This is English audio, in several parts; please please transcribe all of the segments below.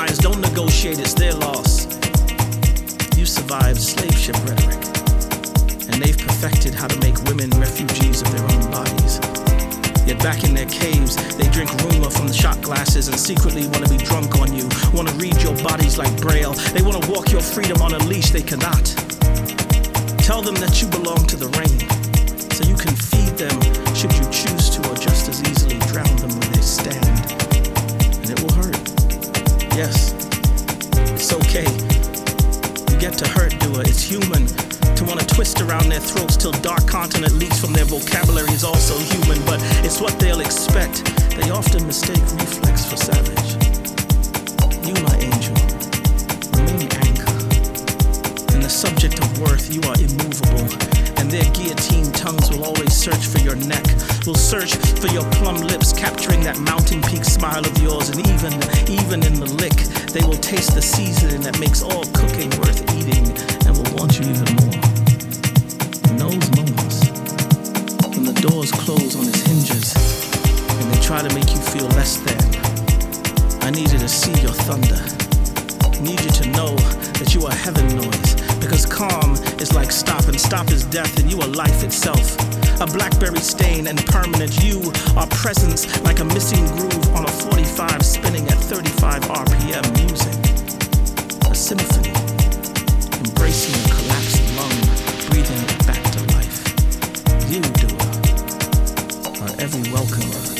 lines. Don't negotiate, it's their loss. You survived slave ship rhetoric, and they've perfected how to make women refugees of their own bodies. Yet back in their caves, they drink rumor from the shot glasses and secretly want to be drunk on you. Want to read your bodies like braille. They want to walk your freedom on a leash. They cannot. Tell them that you belong to the rain, so you can feed them should you choose to, or just as easily drown them when they stand. Get to hurt, Dua. It's human to want to twist around their throats till dark continent leaks from their vocabulary is also human, but it's what they'll expect. They often mistake reflex for savage. You, my angel, remain anchor. In the subject of worth, you are immovable. And their guillotine tongues will always search for your neck, will search for your plum lips, capturing that mountain peak smile of yours. And even, even in the lick, they will taste the seasoning that makes all cooking worth eating and will want you even more. In those moments, when the doors close on its hinges and they try to make you feel less than, I need you to see your thunder. I Need you to know that you are heaven noise. Because calm is like stop, and stop is death, and you are life itself. A blackberry stain and permanent. You are presence like a missing groove on a 45 spinning at 35 RPM music. A symphony, a collapsed lung, breathing back to life. You, Dua, are every welcomer.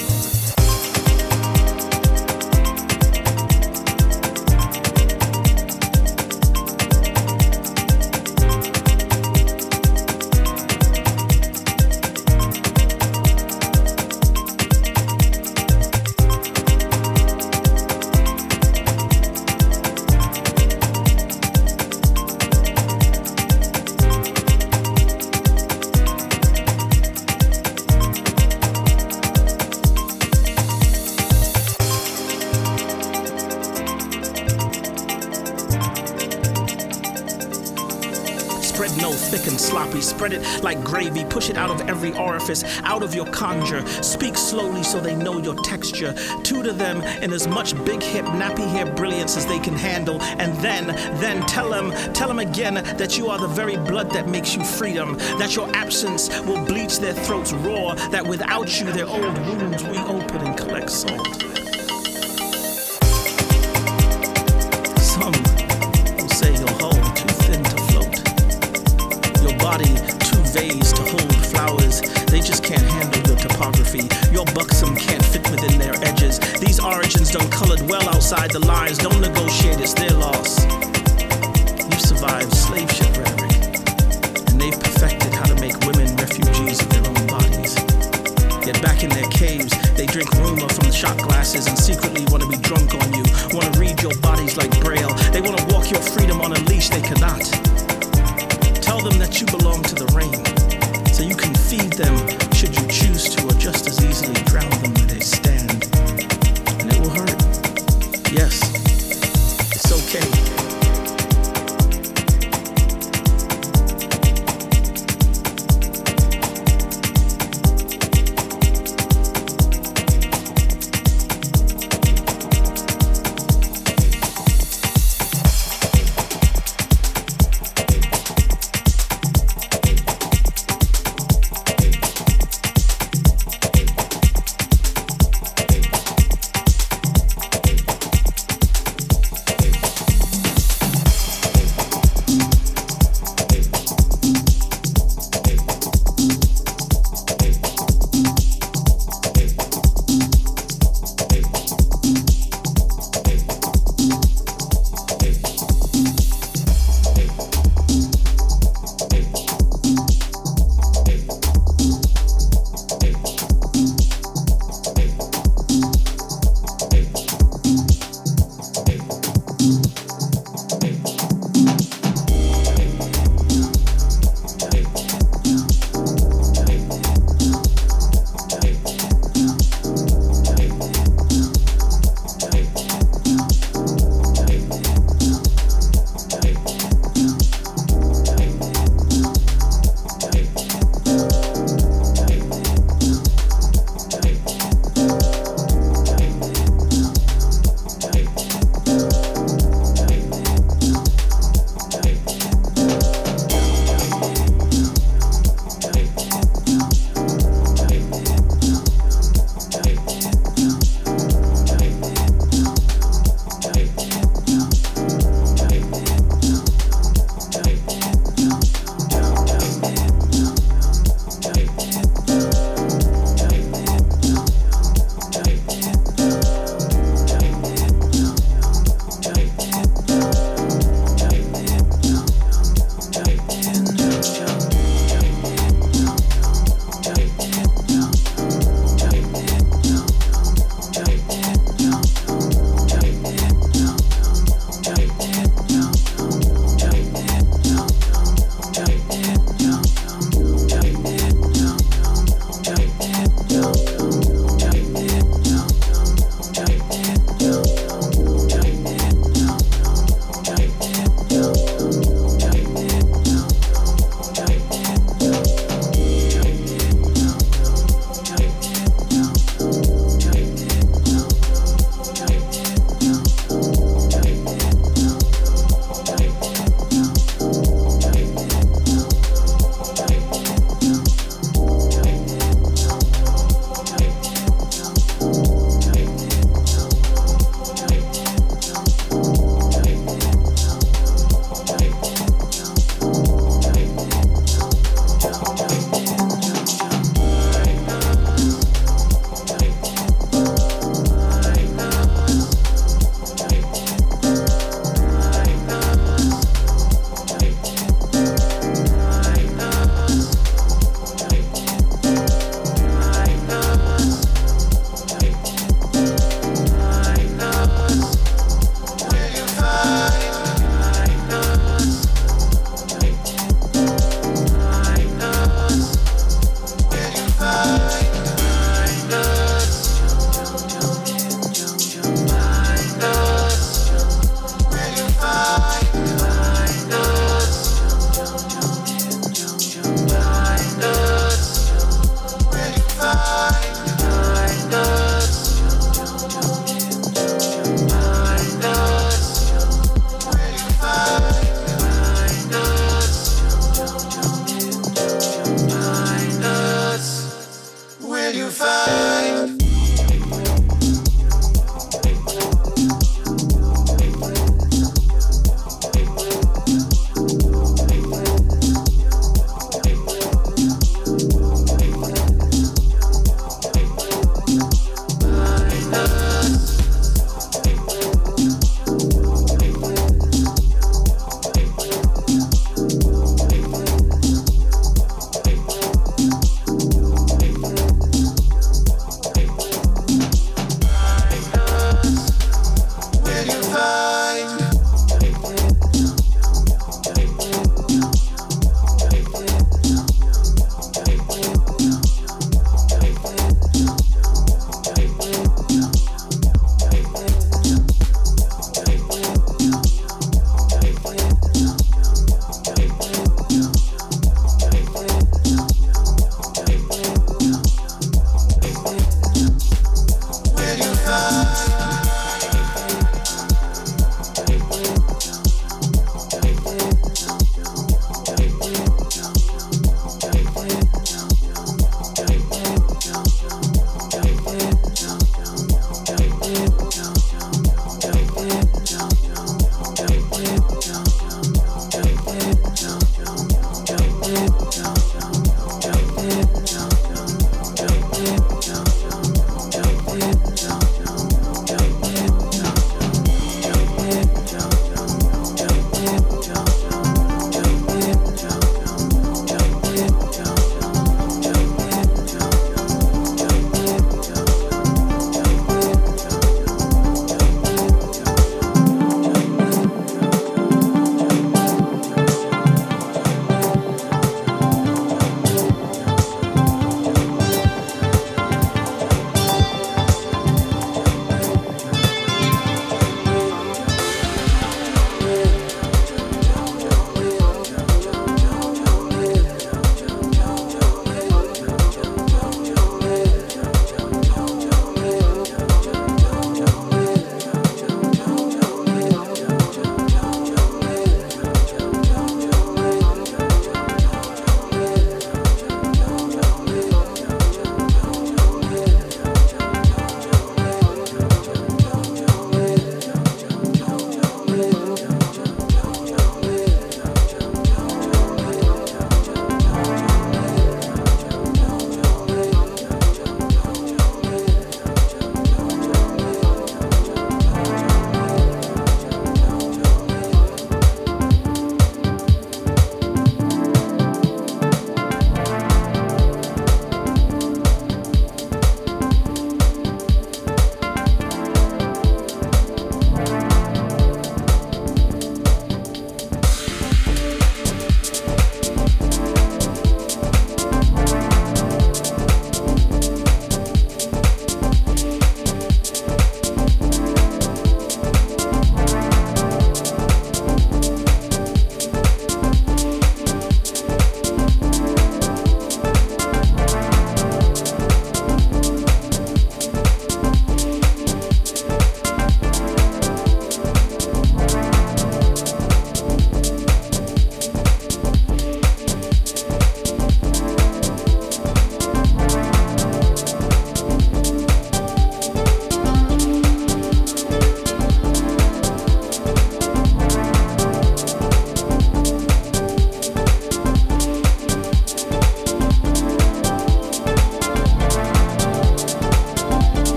Spread it like gravy. Push it out of every orifice, out of your conjure. Speak slowly so they know your texture. Tutor them in as much big hip, nappy hair brilliance as they can handle. And then, then tell them, tell them again that you are the very blood that makes you freedom. That your absence will bleach their throats raw. That without you, their old wounds reopen and collect salt. Origins done colored well outside the lines. Don't negotiate, it's their loss. You've survived slave ship rhetoric, and they've perfected how to make women refugees of their own bodies. Yet back in their caves, they drink rumor from the shot glasses and secretly want to be drunk